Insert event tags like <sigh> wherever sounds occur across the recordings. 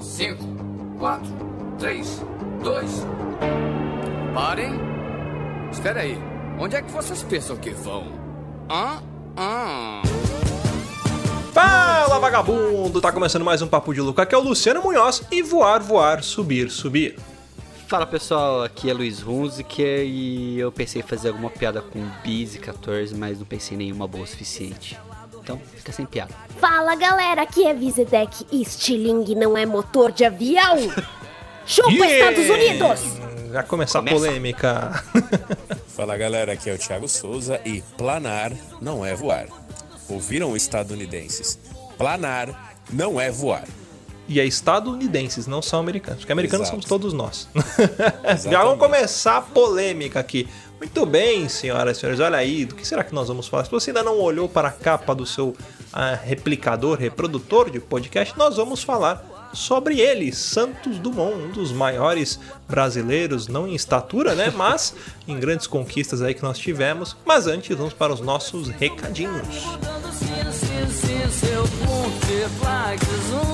Cinco, quatro, três, dois. Parem. Espera aí. Onde é que vocês pensam que vão? Hã? Hã? Fala vagabundo! Tá começando mais um Papo de Luca, aqui é o Luciano Munhoz e voar, voar, subir, subir. Fala pessoal, aqui é Luiz Hunziker e eu pensei em fazer alguma piada com bis e 14, mas não pensei em nenhuma boa o suficiente. Então, fica sem piada. Fala galera, aqui é Vizedek e Stiling não é motor de avião. Chupa Yeah! Estados Unidos! Já começar Começa. a polêmica. <laughs> Fala galera, aqui é o Thiago Souza e planar não é voar. Ouviram estadunidenses? Planar não é voar. E é estadunidenses, não são americanos. Porque americanos Exato. somos todos nós. Já vamos começar a polêmica aqui. Muito bem, senhoras e senhores, olha aí, do que será que nós vamos falar? Se você ainda não olhou para a capa do seu ah, replicador, reprodutor de podcast, nós vamos falar sobre ele, Santos Dumont, um dos maiores brasileiros, não em estatura, né, mas em grandes conquistas aí que nós tivemos. Mas antes, vamos para os nossos recadinhos. um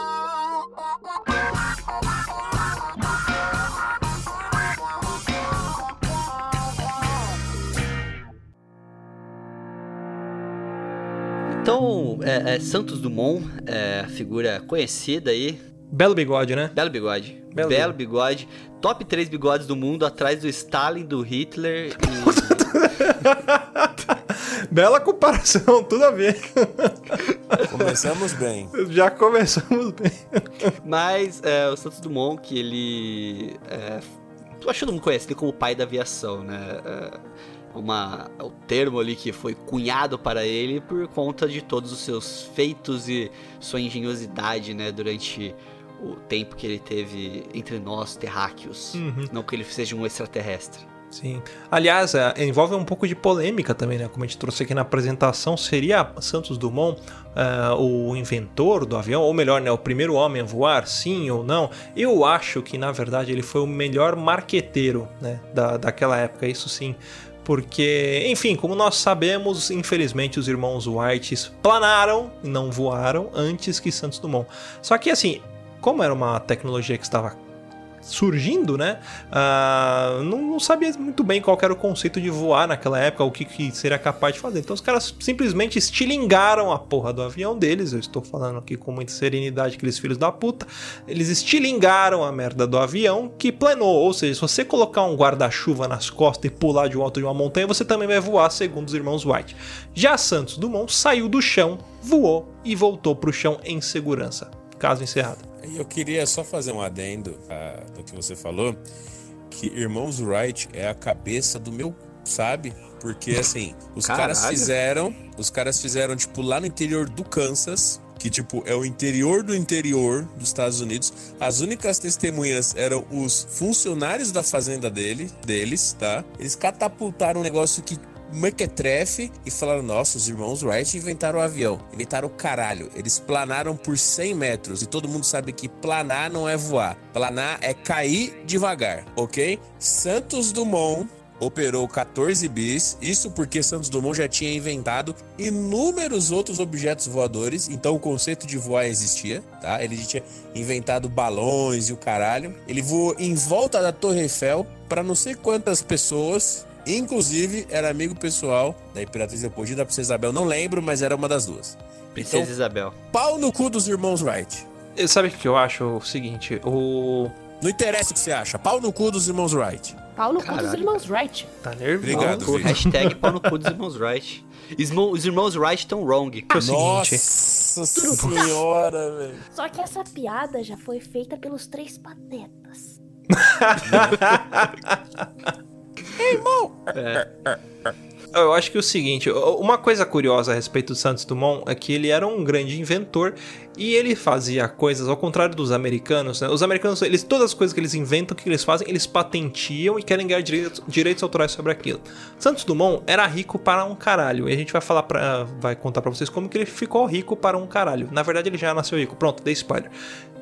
é, é, Santos Dumont, é, figura conhecida aí, Belo bigode, né? belo bigode, Belo belo, bigode, top 3 bigodes do mundo, atrás do Stalin, do Hitler e... <laughs> Bela comparação, tudo a ver. Começamos bem. Já começamos bem. Mas é, o Santos Dumont, que ele. É, acho que todo mundo conhece ele como o pai da aviação, né? É, uma, o termo ali que foi cunhado para ele por conta de todos os seus feitos e sua engenhosidade, né? Durante o tempo que ele teve entre nós, terráqueos. Uhum. Não que ele seja um extraterrestre. Sim. Aliás, é, envolve um pouco de polêmica também, né? Como a gente trouxe aqui na apresentação, seria Santos Dumont é, o inventor do avião? Ou melhor, né? O primeiro homem a voar, sim ou não? Eu acho que, na verdade, ele foi o melhor marqueteiro né? da, daquela época, isso sim. Porque, enfim, como nós sabemos, infelizmente os irmãos Whites planaram, não voaram, antes que Santos Dumont. Só que, assim, como era uma tecnologia que estava surgindo, né? Ah, não, não sabia muito bem qual era o conceito de voar naquela época, o que, que seria capaz de fazer. Então os caras simplesmente estilingaram a porra do avião deles. Eu estou falando aqui com muita serenidade, aqueles filhos da puta. Eles estilingaram a merda do avião que planou. Ou seja, se você colocar um guarda-chuva nas costas e pular de um alto de uma montanha, você também vai voar, segundo os irmãos White. Já Santos Dumont saiu do chão, voou e voltou pro chão em segurança. Caso encerrado. E eu queria só fazer um adendo ah, do que você falou, que Irmãos Wright é a cabeça do meu, sabe? Porque assim, <laughs> os caras Caralho. fizeram, os caras fizeram tipo lá no interior do Kansas, que tipo é o interior do interior dos Estados Unidos. As únicas testemunhas eram os funcionários da fazenda dele, deles, tá? Eles catapultaram um negócio que mequetrefe e falaram: Nossa, os irmãos Wright inventaram o avião. Inventaram o caralho. Eles planaram por 100 metros. E todo mundo sabe que planar não é voar. Planar é cair devagar, ok? Santos Dumont operou 14 bis, isso porque Santos Dumont já tinha inventado inúmeros outros objetos voadores, então o conceito de voar existia, tá? Ele tinha inventado balões e o caralho. Ele voou em volta da Torre Eiffel para não sei quantas pessoas, inclusive era amigo pessoal da Imperatriz Leopoldina, da Princesa Isabel, não lembro, mas era uma das duas. Princesa Então, Isabel. pau no cu dos irmãos Wright. E Sabe o que eu acho? O seguinte, o. Não interessa o que você acha, pau no cu dos irmãos Wright. Pau no cu dos irmãos Wright. Tá nervoso. Obrigado, Vitor. hashtag pau no cu dos irmãos Wright. Ismo- Os irmãos Wright estão wrong. É o seguinte. Nossa senhora, velho. Só que essa piada já foi feita pelos três patetas. <laughs> Eu acho que é o seguinte, uma coisa curiosa a respeito do Santos Dumont é que ele era um grande inventor e ele fazia coisas ao contrário dos americanos. né? Os americanos, eles todas as coisas que eles inventam, que eles fazem, eles patentiam e querem ganhar direitos, direitos autorais sobre aquilo. Santos Dumont era rico para um caralho e a gente vai falar para, vai contar para vocês como que ele ficou rico para um caralho. Na verdade, ele já nasceu rico. Pronto, dei spoiler.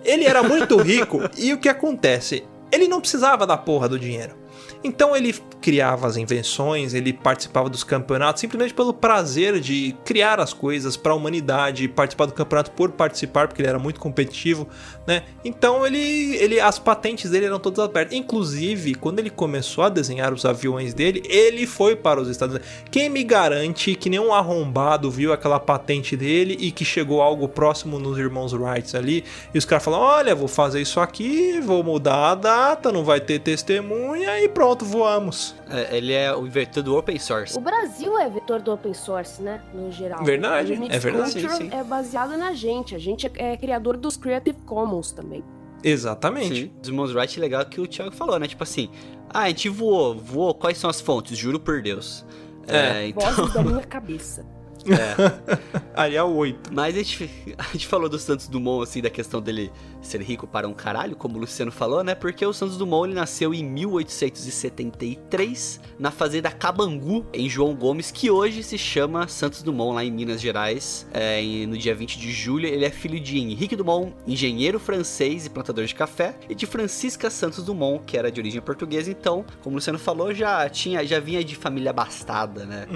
Ele era muito rico <laughs> e o que acontece? Ele não precisava da porra do dinheiro. Então ele criava as invenções, ele participava dos campeonatos simplesmente pelo prazer de criar as coisas para a humanidade, participar do campeonato por participar, porque ele era muito competitivo, né? Então ele, ele as patentes dele eram todas abertas. Inclusive, quando ele começou a desenhar os aviões dele, ele foi para os Estados Unidos. Quem me garante que nenhum arrombado viu aquela patente dele e que chegou algo próximo nos irmãos Wright ali, e os caras falaram: "Olha, vou fazer isso aqui, vou mudar a data, não vai ter testemunha e pronto, voamos". É, ele é o inventor do open source. O Brasil é vetor do open source, né? No geral. Verdade, é verdade. Sim, sim. é baseado na gente. A gente é, é criador dos Creative Commons também. Exatamente. Sim. Os irmãos Wright é legal que o Thiago falou, né? Tipo assim, ah, a gente voou, voou, quais são as fontes? Juro por Deus. É. então, Vozes da minha cabeça. <laughs> Aí é o 8. mas a gente, a gente falou do Santos Dumont, assim, da questão dele ser rico para um caralho, como o Luciano falou, né? Porque o Santos Dumont, ele nasceu em 1873, na fazenda Cabangu, em João Gomes, que hoje se chama Santos Dumont, lá em Minas Gerais. É, no dia 20 de julho, ele é filho de Henrique Dumont, engenheiro francês e plantador de café, e de Francisca Santos Dumont, que era de origem portuguesa. Então, como o Luciano falou, já tinha, já vinha de família abastada, né?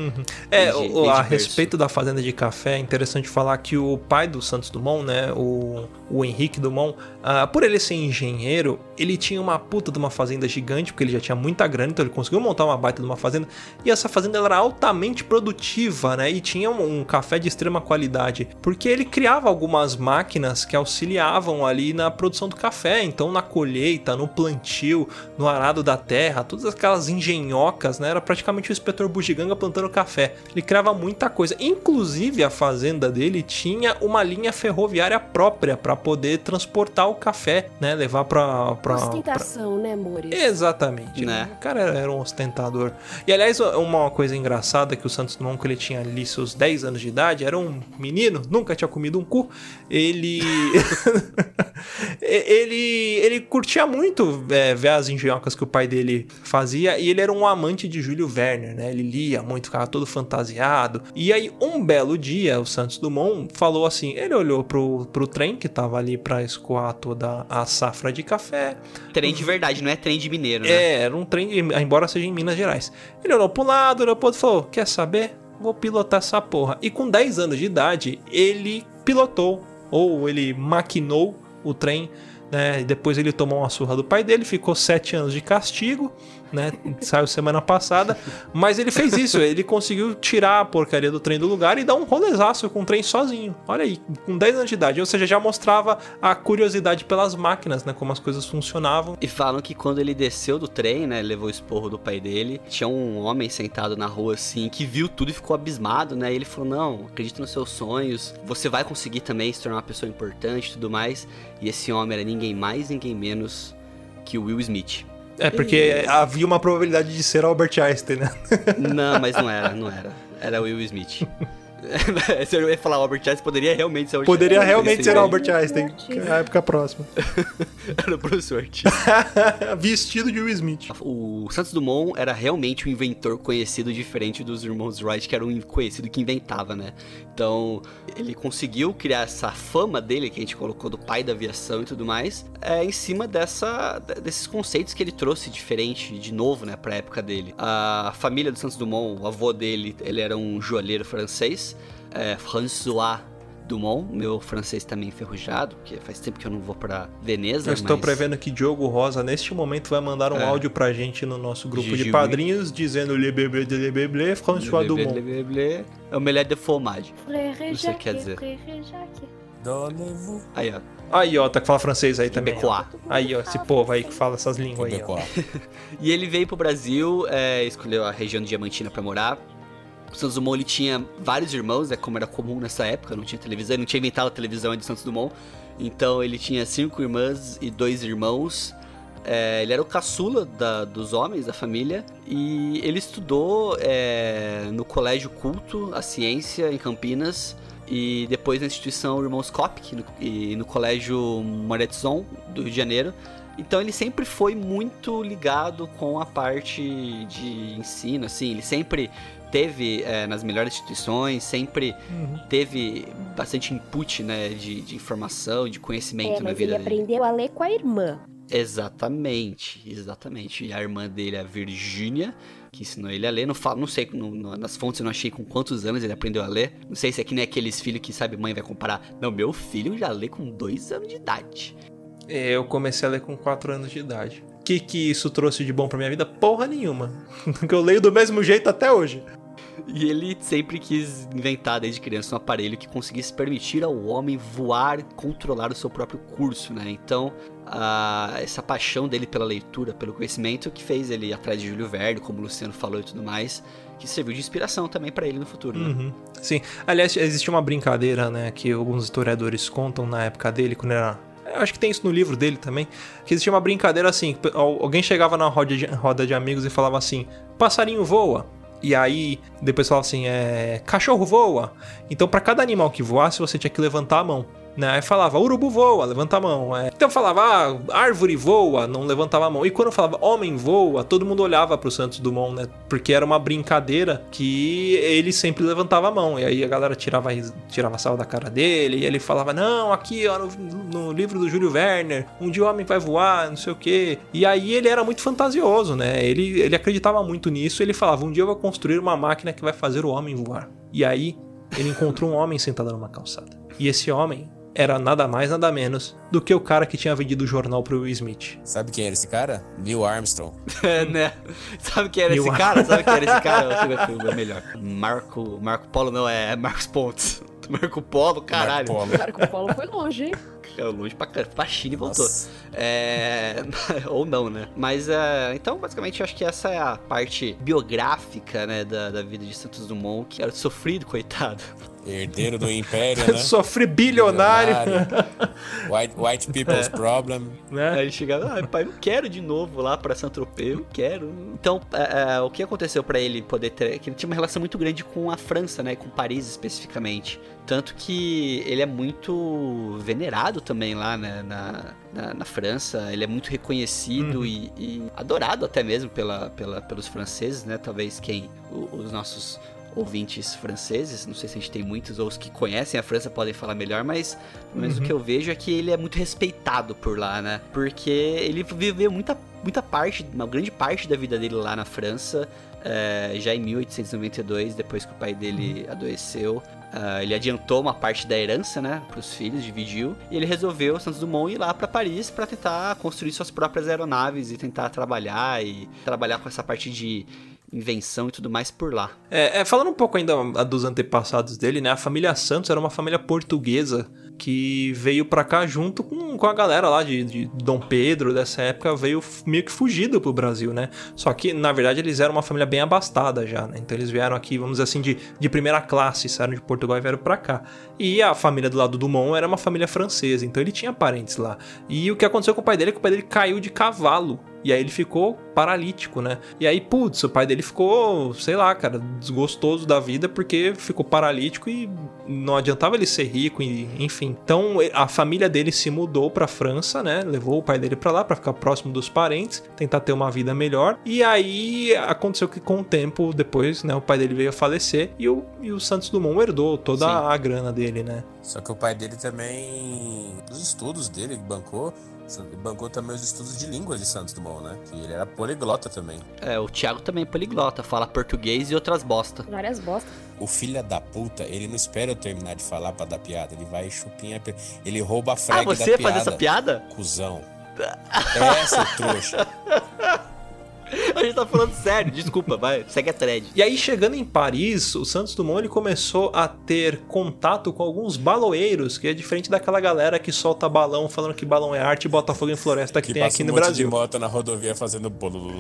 É, Desde- o- a berço. Da fazenda de café, é interessante falar que o pai do Santos Dumont, né, o, o Henrique Dumont, ah, por ele ser engenheiro, ele tinha uma puta de uma fazenda gigante, porque ele já tinha muita grana, então ele conseguiu montar uma baita de uma fazenda, e essa fazenda era altamente produtiva, né, e tinha um, um café de extrema qualidade, porque ele criava algumas máquinas que auxiliavam ali na produção do café, então na colheita, no plantio, no arado da terra, todas aquelas engenhocas, né, era praticamente o inspetor bugiganga plantando café. Ele criava muita coisa, inclusive a fazenda dele tinha uma linha ferroviária própria para poder transportar o café, né, levar para para Ostentação, né, amores? Exatamente. Né? O cara era, era um ostentador. E aliás, uma coisa engraçada é que o Santos Dumont, quando ele tinha ali seus 10 anos de idade, era um menino, nunca tinha comido um cu. Ele. <laughs> <laughs> ele, ele curtia muito é, ver as engenhocas que o pai dele fazia e ele era um amante de Júlio Werner, né? Ele lia muito, ficava todo fantasiado. E aí, um belo dia, o Santos Dumont falou assim: ele olhou pro, pro trem que tava ali pra escoar toda a safra de café. Trem de verdade, não é trem de mineiro, né? É, era um trem, de- embora seja em Minas Gerais. Ele olhou pro lado, olhou pro outro e falou: Quer saber? Vou pilotar essa porra. E com 10 anos de idade, ele pilotou, ou ele maquinou o trem. Né? E Depois ele tomou uma surra do pai dele, ficou 7 anos de castigo. Né? Saiu semana passada. Mas ele fez isso, ele conseguiu tirar a porcaria do trem do lugar e dar um rolezaço com o trem sozinho. Olha aí, com 10 anos de idade. Ou seja, já mostrava a curiosidade pelas máquinas, né? Como as coisas funcionavam. E falam que quando ele desceu do trem, né, levou o esporro do pai dele, tinha um homem sentado na rua assim, que viu tudo e ficou abismado, né? E ele falou: "Não, acredita nos seus sonhos, você vai conseguir também se tornar uma pessoa importante e tudo mais". E esse homem era ninguém mais, ninguém menos que o Will Smith. É, porque havia uma probabilidade de ser Albert Einstein, né? Não, mas não era, não era. Era Will Smith. <laughs> <laughs> Se eu ia falar Albert Einstein, poderia realmente ser o Poderia Einstein. realmente ser Albert Einstein na época próxima. <laughs> Era o professor. <laughs> Vestido de Will Smith. O Santos Dumont era realmente um inventor conhecido diferente dos irmãos Wright, que era um conhecido que inventava, né? Então, ele conseguiu criar essa fama dele, que a gente colocou do pai da aviação e tudo mais, é, em cima dessa, desses conceitos que ele trouxe diferente, de novo, né, pra época dele. A família do Santos Dumont, o avô dele, ele era um joalheiro francês, é, François Dumont, meu francês também enferrujado, porque faz tempo que eu não vou pra Veneza. Eu estou mas- prevendo que Diogo Rosa, neste momento, vai mandar um É. áudio pra gente no nosso grupo de Gigi padrinhos, dizendo Le Bébé de Le Bébé, François blé, Dumont. blé, blé, É o melhor de fromage. Frère Não sei o que quer dizer. Frère Jacques. Donnez-vous. Aí, ó. Aí, ó, tá que fala francês aí também. Quebecois. Aí, ó, esse povo aí que fala essas línguas aí, ó. <laughs> E ele veio pro Brasil, é, escolheu a região de Diamantina pra morar. Santos Dumont ele tinha vários irmãos, né, como era comum nessa época, não tinha televisão, ele não tinha inventado a televisão de Santos Dumont. Então ele tinha cinco irmãs e dois irmãos. É, ele era o caçula da- dos homens da família e ele estudou é, no Colégio Culto, a Ciência, em Campinas, e depois na instituição Irmãos Kopic, no, e no Colégio Moretzon, do Rio de Janeiro. Então ele sempre foi muito ligado com a parte de ensino, assim, ele sempre teve é, nas melhores instituições, sempre Uhum. teve bastante input, né, de, de informação, de conhecimento É, na mas vida ele dele. aprendeu a ler com a irmã. Exatamente, exatamente. E a irmã dele, a Virgínia, que ensinou ele a ler. Não, falo, não sei, no- no- nas fontes eu não achei com quantos anos ele aprendeu a ler. Não sei se é que nem aqueles filhos que, sabe, mãe vai comparar. Não, meu filho já lê com dois anos de idade. É, Eu comecei a ler com 4 anos de idade. O que, que isso trouxe de bom pra minha vida? Porra nenhuma. Porque <laughs> eu leio do mesmo jeito até hoje. E ele sempre quis inventar desde criança um aparelho que conseguisse permitir ao homem voar controlar o seu próprio curso, né? Então, a- essa paixão dele pela leitura, pelo conhecimento, que fez ele ir atrás de Júlio Verne, como o Luciano falou e tudo mais, que serviu de inspiração também pra ele no futuro, né? Uhum. Sim. Aliás, existia uma brincadeira, né, que alguns historiadores contam na época dele, quando era. Eu acho que tem isso no livro dele também. Que existia uma brincadeira assim: alguém chegava na roda de, roda de amigos e falava assim: passarinho voa. E aí, depois falava assim: é, cachorro voa. Então, pra cada animal que voasse, você tinha que levantar a mão. Né? Aí falava, urubu voa, levanta a mão. É. Então falava, ah, árvore voa, não levantava a mão. E quando falava homem voa, todo mundo olhava pro Santos Dumont, né? Porque era uma brincadeira que ele sempre levantava a mão. E aí a galera tirava, tirava sal da cara dele. E ele falava, não, aqui ó, no, no livro do Júlio Werner, um dia o homem vai voar, não sei o quê. E aí ele era muito fantasioso, né? Ele, ele acreditava muito nisso. Ele falava, um dia eu vou construir uma máquina que vai fazer o homem voar. E aí ele encontrou um homem sentado numa calçada. E esse homem era nada mais, nada menos do que o cara que tinha vendido o jornal pro Will Smith. Sabe quem era esse cara? Neil Armstrong. <laughs> É, né? Sabe quem era Neil esse cara? Sabe quem era esse cara? <laughs> O melhor. Marco. Marco Polo não, é Marcos Pontes. <laughs> Marco Polo, caralho. Marco Polo. Marco Polo foi longe, hein? É longe pra. Pra China e voltou. É... <laughs> Ou não, né? Mas, é... então, basicamente, eu acho que essa é a parte biográfica, né, da, da vida de Santos Dumont, que era sofrido, coitado. Herdeiro do Império, <laughs> né? Sofri bilionário, White, white People's <laughs> Problem. Aí né? ele chegava, ah, pai, não quero de novo lá pra Saint-Tropez, não quero. Então, é, é, o que aconteceu pra ele poder ter... Que ele tinha uma relação muito grande com a França, né, com Paris especificamente. Tanto que ele é muito venerado também lá né, na, na, na França. Ele é muito reconhecido Uhum. e, e adorado até mesmo pela, pela, pelos franceses, né? Talvez quem... os nossos ouvintes franceses, não sei se a gente tem muitos, ou os que conhecem a França podem falar melhor, mas pelo menos Uhum. o que eu vejo é que ele é muito respeitado por lá, né? Porque ele viveu muita, muita parte, uma grande parte da vida dele lá na França, é, já em 1892, depois que o pai dele adoeceu. Ah, ele adiantou uma parte da herança, né, para os filhos, dividiu, e ele resolveu, Santos Dumont, ir lá para Paris para tentar construir suas próprias aeronaves e tentar trabalhar e trabalhar com essa parte de invenção e tudo mais por lá. É, é, falando um pouco ainda dos antepassados dele, né? A família Santos era uma família portuguesa que veio pra cá junto com, com a galera lá de, de Dom Pedro dessa época, veio meio que fugido pro Brasil, né? Só que, na verdade, eles eram uma família bem abastada já, né? Então eles vieram aqui, vamos dizer assim, de, de primeira classe, saíram de Portugal e vieram pra cá. E a família do lado do Dumont era uma família francesa, então ele tinha parentes lá. E o que aconteceu com o pai dele é que o pai dele caiu de cavalo. E aí ele ficou paralítico, né? E aí, putz, o pai dele ficou, sei lá, cara, desgostoso da vida porque ficou paralítico e não adiantava ele ser rico, e, enfim. Então a família dele se mudou pra França, né? Levou o pai dele pra lá pra ficar próximo dos parentes, tentar ter uma vida melhor. E aí aconteceu que com o tempo depois, né, o pai dele veio a falecer e o, e o Santos Dumont herdou toda Sim. a grana dele, né? Só que o pai dele também. Os estudos dele, ele bancou. Bancou também os estudos de línguas de Santos Dumont, né? Que ele era poliglota também. É, o Thiago também é poliglota, fala português e outras bosta. Várias bostas. O filho da puta, ele não espera eu terminar de falar pra dar piada. Ele vai chupinha. Ele rouba a frag Ah, da você piada. fazer essa piada? Cusão. É, seu trouxa. <laughs> A gente tá falando sério, desculpa, vai, segue a thread. E aí, chegando em Paris, o Santos Dumont ele começou a ter contato com alguns baloeiros, que é diferente daquela galera que solta balão falando que balão é arte e bota fogo em floresta que, Que tem aqui um no monte Brasil. de moto na rodovia fazendo bolo.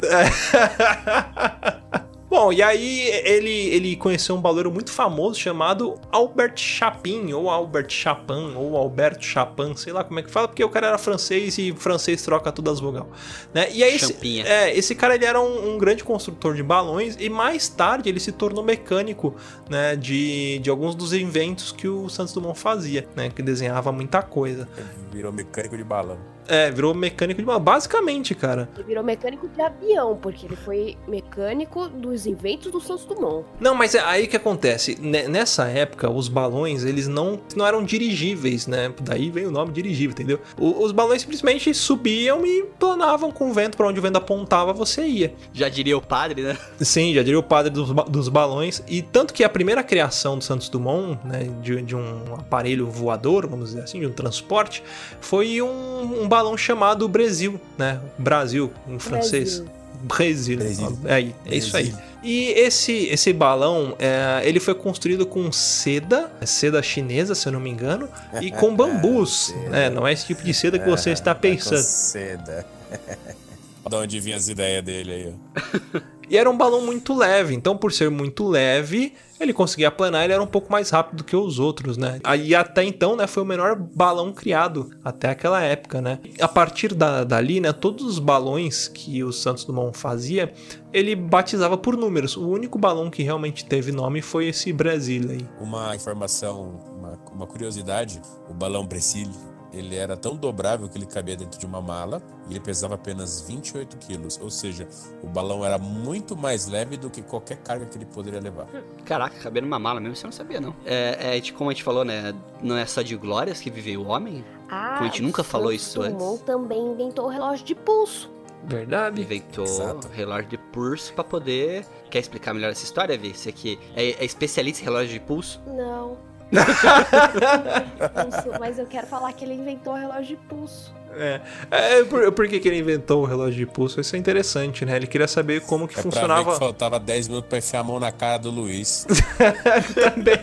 <laughs> Bom, e aí ele, ele conheceu um baloeiro muito famoso chamado Albert Chapin, ou Albert Chapin, ou Alberto Chapin, sei lá como é que fala, porque o cara era francês e francês troca todas as vogal. Né? E aí esse, é, esse cara ele era um, um grande construtor de balões e mais tarde ele se tornou mecânico né, de, de alguns dos inventos que o Santos Dumont fazia, né, que desenhava muita coisa. Virou mecânico de balão. É, virou mecânico de balão, basicamente, cara. Ele virou mecânico de avião, porque ele foi mecânico dos inventos do Santos Dumont. Não, mas é aí que acontece. Ne- Nessa época, os balões, eles não, não eram dirigíveis, né? Daí vem o nome dirigível, entendeu? O- os balões simplesmente subiam e planavam com o vento para onde o vento apontava, você ia. Já diria o padre, né? Sim, já diria o padre dos, ba- dos balões. E tanto que a primeira criação do Santos Dumont, né, de, de um aparelho voador, vamos dizer assim, de um transporte, foi um, um balão chamado Brasil, né? Brasil, em francês. Brasil. Brasil. É, aí, é isso aí. E esse, esse balão, é, ele foi construído com seda, seda chinesa, se eu não me engano, e <laughs> com bambus. Né? Não é esse tipo de seda que você está Tá com pensando. seda. <laughs> da onde vinha as ideias dele aí, ó. <laughs> E era um balão muito leve, então por ser muito leve, ele conseguia planar, ele era um pouco mais rápido do que os outros, né? Aí até então, né, foi o menor balão criado até aquela época, né? A partir da, dali, né, todos os balões que o Santos Dumont fazia, ele batizava por números. O único balão que realmente teve nome foi esse Brasil aí. Uma informação, uma, uma curiosidade: o balão Brasil, ele era tão dobrável que ele cabia dentro de uma mala e ele pesava apenas 28 quilos. Ou seja, o balão era muito mais leve do que qualquer carga que ele poderia levar. Caraca, cabia numa mala mesmo, você não sabia, não. É, é como a gente falou, né? Não é só de glórias que vive o homem? Ah, A gente nunca falou isso antes. Dumont também inventou o relógio de pulso. Verdade? Inventou Exato. relógio de pulso pra poder. Quer explicar melhor essa história, Vi? Você que é, é especialista em relógio de pulso? Não. <laughs> Mas eu quero falar que ele inventou o relógio de pulso. É. É, por, por que, que ele inventou o relógio de pulso? Isso é interessante, né? Ele queria saber como que É pra ver funcionava. que faltava 10 minutos pra enfiar a mão na cara do Luiz. <laughs> Também.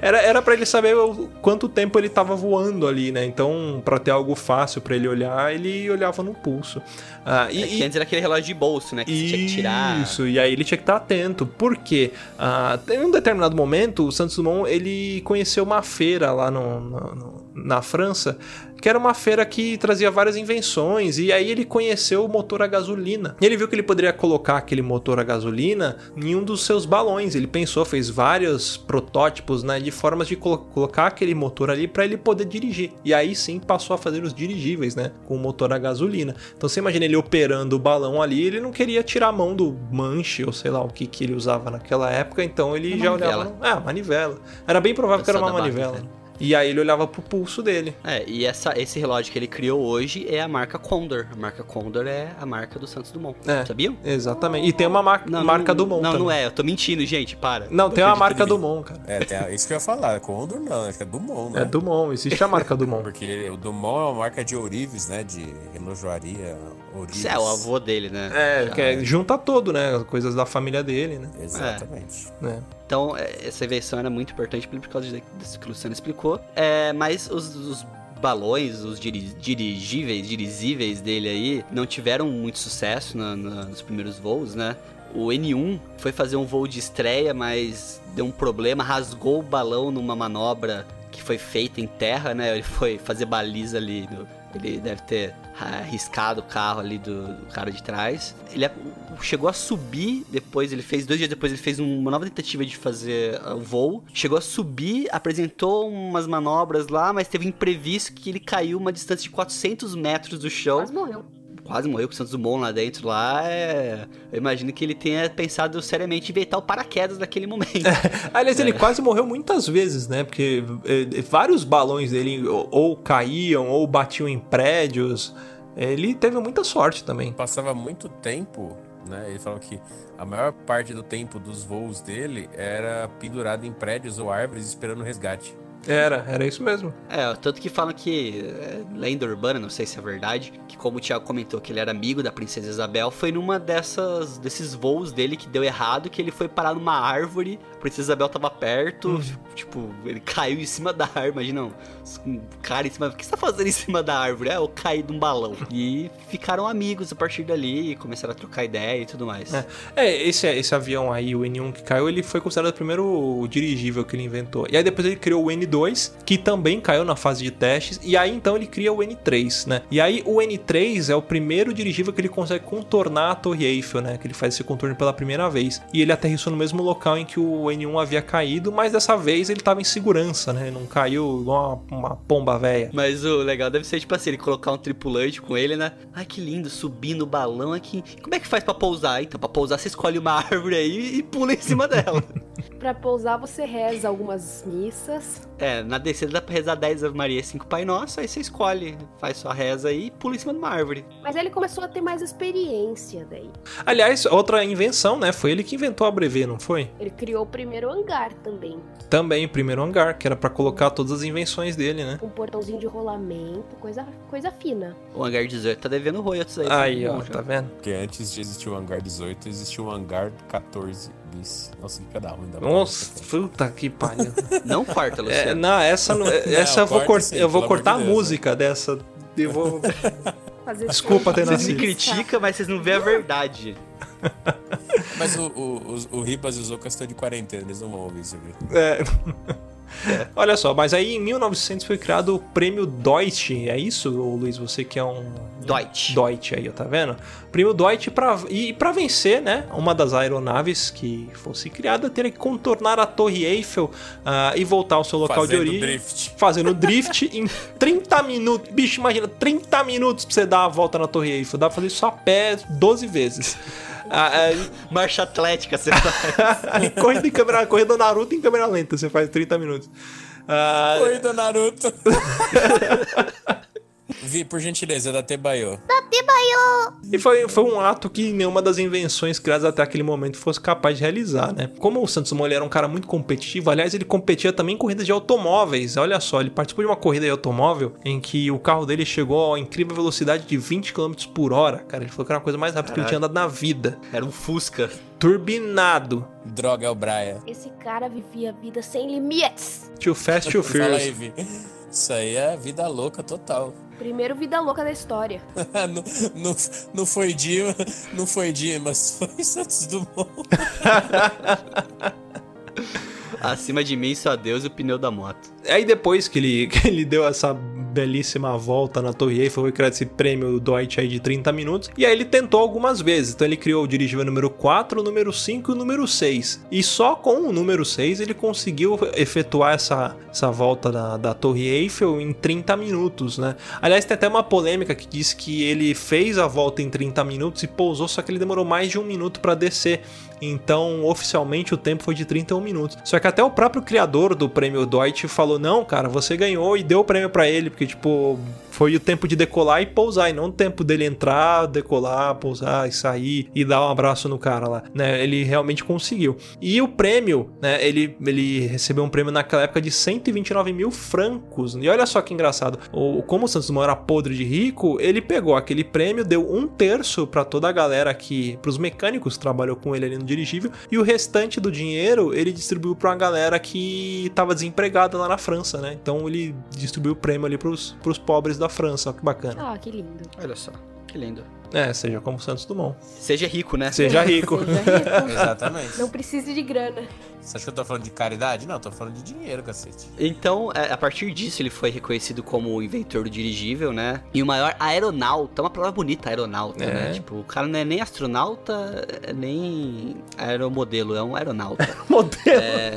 Era, era para ele saber o quanto tempo ele tava voando ali, né? Então, pra ter algo fácil pra ele olhar, ele olhava no pulso. Ah, e, É que antes era aquele relógio de bolso, né? Que você tinha que tirar. Isso, e aí ele tinha que estar atento. Por quê? Ah, em um determinado momento, o Santos Dumont ele conheceu uma feira lá no- no- no- na França, que era uma feira que trazia várias invenções, e aí ele conheceu o motor a gasolina. E ele viu que ele poderia colocar aquele motor a gasolina em um dos seus balões. Ele pensou, fez vários protótipos né, de formas de colo- colocar aquele motor ali para ele poder dirigir. E aí sim passou a fazer os dirigíveis, né? Com o motor a gasolina. Então você imagina ele operando o balão ali, ele não queria tirar a mão do manche, ou sei lá o que, que ele usava naquela época, então ele Uma já manivela. olhava. no- Ah, manivela. Era bem provável que era uma manivela. barra, E aí ele olhava pro pulso dele. É, e essa, esse relógio que ele criou hoje é a marca Condor. A marca Condor é a marca do Santos Dumont. É. Sabiam? Exatamente. E tem uma mar- marca não, do Mon Não, também. não é. Eu tô mentindo, gente. Para. Não, tem uma marca. Mon, cara. É, tem a- isso que eu ia falar. Condor não, que é Dumont, né? É do Mon, existe a marca <laughs> do Mon. Porque o Dumont é uma marca de ourives, né? De relojoaria O Isso é o avô dele, né? É, Já. que é, junta todo, né? As coisas da família dele, né? Exatamente. É. Então, é, essa invenção era muito importante por causa disso que o Luciano explicou. É, mas os, os balões, os diri- dirigíveis, dirigíveis dele aí, não tiveram muito sucesso na- na- nos primeiros voos, né? O N1 foi fazer um voo de estreia, mas deu um problema, rasgou o balão numa manobra que foi feita em terra, né? Ele foi fazer baliza ali, no- ele deve ter arriscado o carro ali do, do cara de trás. Ele a- chegou a subir depois, ele fez, dois dias depois, ele fez uma nova tentativa de fazer ah, o voo. Chegou a subir, apresentou umas manobras lá, mas teve um imprevisto que ele caiu uma distância de 400 metros do chão Quase morreu. Quase morreu com o Santos Dumont lá dentro lá, é... eu imagino que ele tenha pensado seriamente em inventar o paraquedas naquele momento. <laughs> Aliás, É. ele quase morreu muitas vezes, né? Porque eh, vários balões dele ou, ou caíam ou batiam em prédios. Ele teve muita sorte também. Passava muito tempo, né? Ele falou que a maior parte do tempo dos voos dele era pendurado em prédios ou árvores esperando resgate. Era, era isso mesmo. É, tanto que falam que, é, lenda urbana, não sei se é verdade, que como o Thiago comentou que ele era amigo da princesa Isabel, foi numa dessas, desses voos dele que deu errado, que ele foi parar numa árvore, princesa Isabel tava perto, tipo, ele caiu em cima da árvore, imagina, um cara em cima, o que você tá fazendo em cima da árvore? É, eu caí de um balão. E ficaram amigos a partir dali, começaram a trocar ideia e tudo mais. É, É, esse, esse avião aí, o N1 que caiu, ele foi considerado o primeiro dirigível que ele inventou. E aí depois ele criou o N2, que também caiu na fase de testes. E aí então ele cria o N3, né? E aí o N3 é o primeiro dirigível que ele consegue contornar a Torre Eiffel, né? Que ele faz esse contorno pela primeira vez. E ele aterrissou no mesmo local em que o N1 havia caído, mas dessa vez ele tava em segurança, né? Não caiu igual uma, uma pomba velha. Mas o legal deve ser, tipo assim, ele colocar um tripulante com ele, né? Ai, que lindo, subir no balão aqui. Como é que faz pra pousar? Então, pra pousar, você escolhe uma <laughs> árvore aí e pula em cima dela. Pra pousar, você reza algumas missas. é, na descida dá pra rezar 10 Ave Maria e 5 Pai Nosso, aí você escolhe, faz sua reza aí e pula em cima de uma árvore. Mas aí ele começou a ter mais experiência daí. Aliás, outra invenção, né? Foi ele que inventou a Brevet, não foi? Ele criou o primeiro hangar também. Também o primeiro hangar, que era pra colocar todas as invenções dele, né? Um portãozinho de rolamento, coisa, coisa fina. O hangar 18 tá devendo royalties aí. Aí, tá ó, tá vendo? Porque antes de existir o hangar 18, existia o hangar 14 bis. Nossa, que cada ruim da Nossa, puta que pariu. <laughs> Não quarta, É, Luciano. não, essa não, essa eu vou, corta cort, sim, eu vou cortar de a Deus, música dessa. Eu vou. <laughs> Fazer Desculpa ter Vocês me criticam, mas vocês não vê a verdade. Mas o, o, o, o Ribas e o Zocas estão de quarentena, eles não vão ouvir isso aqui. É. <laughs> <laughs> Olha só, mas aí em 1900 foi criado o prêmio Deutsche, é isso, Luiz? Você que é um. Deutsche. Deutsche aí, tá vendo? Prêmio Deutsche pra, e para vencer, né? Uma das aeronaves que fosse criada teria que contornar a Torre Eiffel ah, e voltar ao seu local de Fazendo origem. drift. Fazendo <laughs> drift em 30 minutos. Bicho, imagina, 30 minutos pra você dar a volta na Torre Eiffel. Dá pra fazer isso a pé 12 vezes. Ah, ah, Marcha atlética, você faz. <laughs> corrida em câmera, corrida do Naruto em câmera lenta, você faz 30 minutos. Ah, Corrida Naruto. <laughs> Vi, por gentileza, da Tebaio. E foi, foi um ato que nenhuma das invenções criadas até aquele momento fosse capaz de realizar, né? Como o Santos Dumont era um cara muito competitivo, aliás, ele competia também em corridas de automóveis. Olha só, ele participou de uma corrida de automóvel em que o carro dele chegou a incrível velocidade de 20 km por hora. Cara, ele falou que era uma coisa mais rápida que ele tinha andado na vida. Era um Fusca. Turbinado. Droga é o Braia. Esse cara vivia a vida sem limites. Too fast, too furious. Isso aí é vida louca total. Primeiro vida louca da história. <laughs> não, não, não foi Dima, não foi Dimas, foi Santos Dumont. <laughs> Acima de mim, só Deus e o pneu da moto. Aí depois que ele, <laughs> que ele deu essa belíssima volta na Torre Eiffel, foi criado esse prêmio Deutsche aí de 30 minutos. E aí ele tentou algumas vezes. Então ele criou o dirigível número 4, o número 5 e o número 6. E só com o número 6 ele conseguiu efetuar essa, essa volta da, da Torre Eiffel em 30 minutos, né? Aliás, tem até uma polêmica que diz que ele fez a volta em 30 minutos e pousou, só que ele demorou mais de um minuto para descer. Então, oficialmente, o tempo foi de 31 minutos. Só que até o próprio criador do prêmio Deutsche falou: não, cara, você ganhou e deu o prêmio pra ele, porque, tipo, Foi o tempo de decolar e pousar, e não o tempo dele entrar, decolar, pousar e sair e dar um abraço no cara lá, né? Ele realmente conseguiu. E o prêmio, né? Ele, ele recebeu um prêmio naquela época de 129 mil francos. E olha só que engraçado. O, como o Santos Dumont era podre de rico, ele pegou aquele prêmio, deu um terço para toda a galera que, pros mecânicos que trabalhou com ele ali no dirigível, e o restante do dinheiro ele distribuiu pra uma galera que tava desempregada lá na França, né? Então ele distribuiu o prêmio ali pros, pros pobres da França, ó, que bacana. Ah, que lindo. Olha só, que lindo. É, seja como Santos Dumont. Seja rico, né? Seja <laughs> rico. Seja <laughs> rico. Exatamente. Não precise de grana. Você acha que eu tô falando de caridade? Não, eu tô falando de dinheiro, cacete. Então, é, a partir disso, ele foi reconhecido como o inventor do dirigível, né? E o maior aeronauta, uma palavra bonita, aeronauta, É. né? Tipo, o cara não é nem astronauta, é nem aeromodelo, é um aeronauta. <laughs> Modelo. É.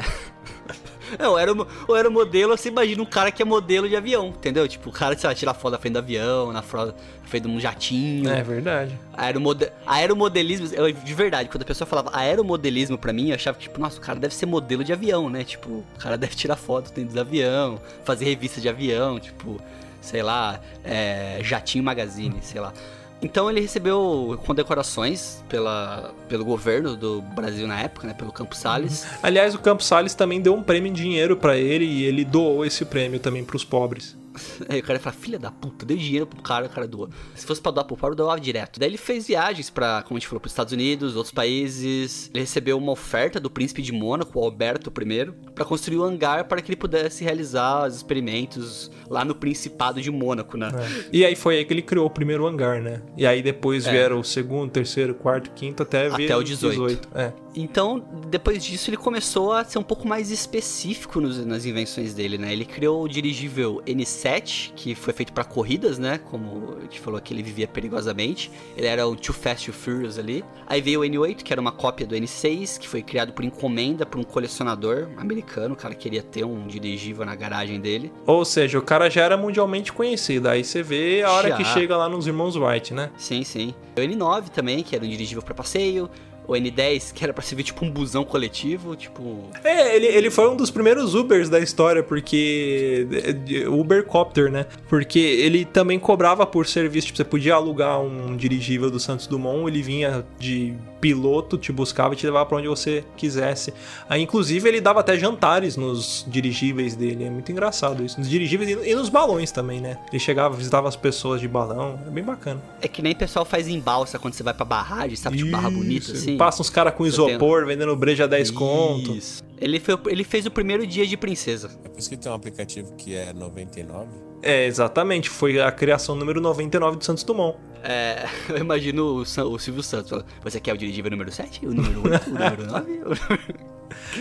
Não, era o aeromodelo, você imagina um cara que é modelo de avião, entendeu? Tipo, o cara, sei lá, tira foto da frente do avião, na frente frente de um jatinho. É verdade. Aeromode... Aeromodelismo, eu, de verdade, quando a pessoa falava aeromodelismo pra mim, eu achava que, tipo, nossa, o cara deve ser modelo de avião, né? Tipo, o cara <laughs> deve tirar foto dentro do avião, fazer revista de avião, tipo, sei lá, é, Jatinho Magazine, sei lá. Então ele recebeu condecorações pela, pelo governo do Brasil na época, né? Pelo Campos Salles. Aliás, o Campos Salles também deu um prêmio em dinheiro pra ele e ele doou esse prêmio também pros pobres. <laughs> Aí o cara fala, filha da puta, deu dinheiro pro cara, o cara doa. Se fosse pra doar pro pobre, eu doava direto. Daí ele fez viagens pra, como a gente falou, pros Estados Unidos, outros países. Ele recebeu uma oferta do príncipe de Mônaco, Alberto I, pra construir um hangar para que ele pudesse realizar os experimentos lá no Principado de Mônaco, né? É. E aí foi aí que ele criou o primeiro hangar, né? E aí depois É. vieram o segundo, terceiro, quarto, quinto, até, Até o 18. É. Então, depois disso, ele começou a ser um pouco mais específico nos- nas invenções dele, né? Ele criou o dirigível N7, que foi feito pra corridas, né? Como a gente falou que ele vivia perigosamente. Ele era o Too Fast, Too Furious ali. Aí veio o N8, que era uma cópia do N6, que foi criado por encomenda por um colecionador americano. O cara queria ter um dirigível na garagem dele. Ou seja, o cara já era mundialmente conhecido. Aí você vê a hora Já. que chega lá nos Irmãos Wright, né? Sim, sim. O N9 também, que era um dirigível pra passeio. O N10, que era pra servir tipo um busão coletivo, tipo... É, ele, ele foi um dos primeiros Ubers da história, porque. Ubercopter, né? Porque ele também cobrava por serviço. Tipo, você podia alugar um dirigível do Santos Dumont, ele vinha de piloto, te buscava e te levava pra onde você quisesse. Aí, inclusive, ele dava até jantares nos dirigíveis dele. É muito engraçado isso. Nos dirigíveis e- nos balões também, né? Ele chegava, visitava as pessoas de balão. É bem bacana. É que nem o pessoal faz em balsa quando você vai pra barragem, sabe? Tipo barra bonita, Isso, assim. Passa uns caras com isopor, vendendo breja a 10 conto. Isso. Ele, foi, ele fez o primeiro dia de princesa. É por isso que tem um aplicativo que é 99. É, exatamente. Foi a criação número 99 do Santos Dumont. É, <laughs> eu imagino o, o Silvio Santos falando, você quer o dirigível número 7? O número 8? O número 9? <laughs>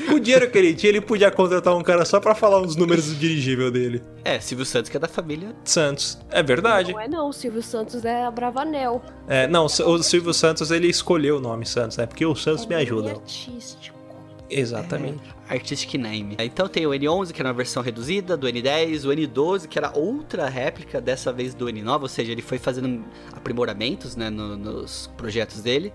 Com o dinheiro que ele tinha, ele podia contratar um cara só pra falar os números do dirigível dele. é, Silvio Santos que é da família. Santos. É verdade. Não é não, o Silvio Santos é a Bravanel. É, não, o Silvio Santos, ele escolheu o nome Santos, né? Porque o Santos me É ajuda. bem artístico. Exatamente. Artistic Name. Então tem o N11, que era uma versão reduzida, do N10, o N12, que era outra réplica, dessa vez do N9, ou seja, ele foi fazendo aprimoramentos né, no- nos projetos dele.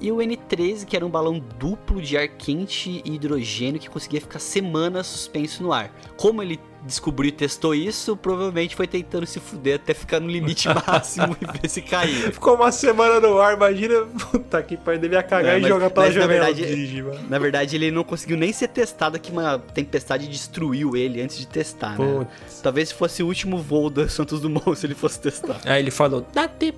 E o N13, que era um balão duplo de ar quente e hidrogênio que conseguia ficar semanas suspenso no ar. Como ele descobriu e testou isso, provavelmente foi tentando se fuder até ficar no limite <laughs> máximo e ver se caía. Ficou uma semana no ar, imagina. Puta que pai dele ia cagar É, e mas- jogar pela mas, na janela verdade, do dirigível. Na verdade, ele não conseguiu nem ser testado, que uma tempestade destruiu ele antes de testar, né? Putz. Talvez fosse o último voo do Santos Dumont se ele fosse testar. Aí ele falou: Date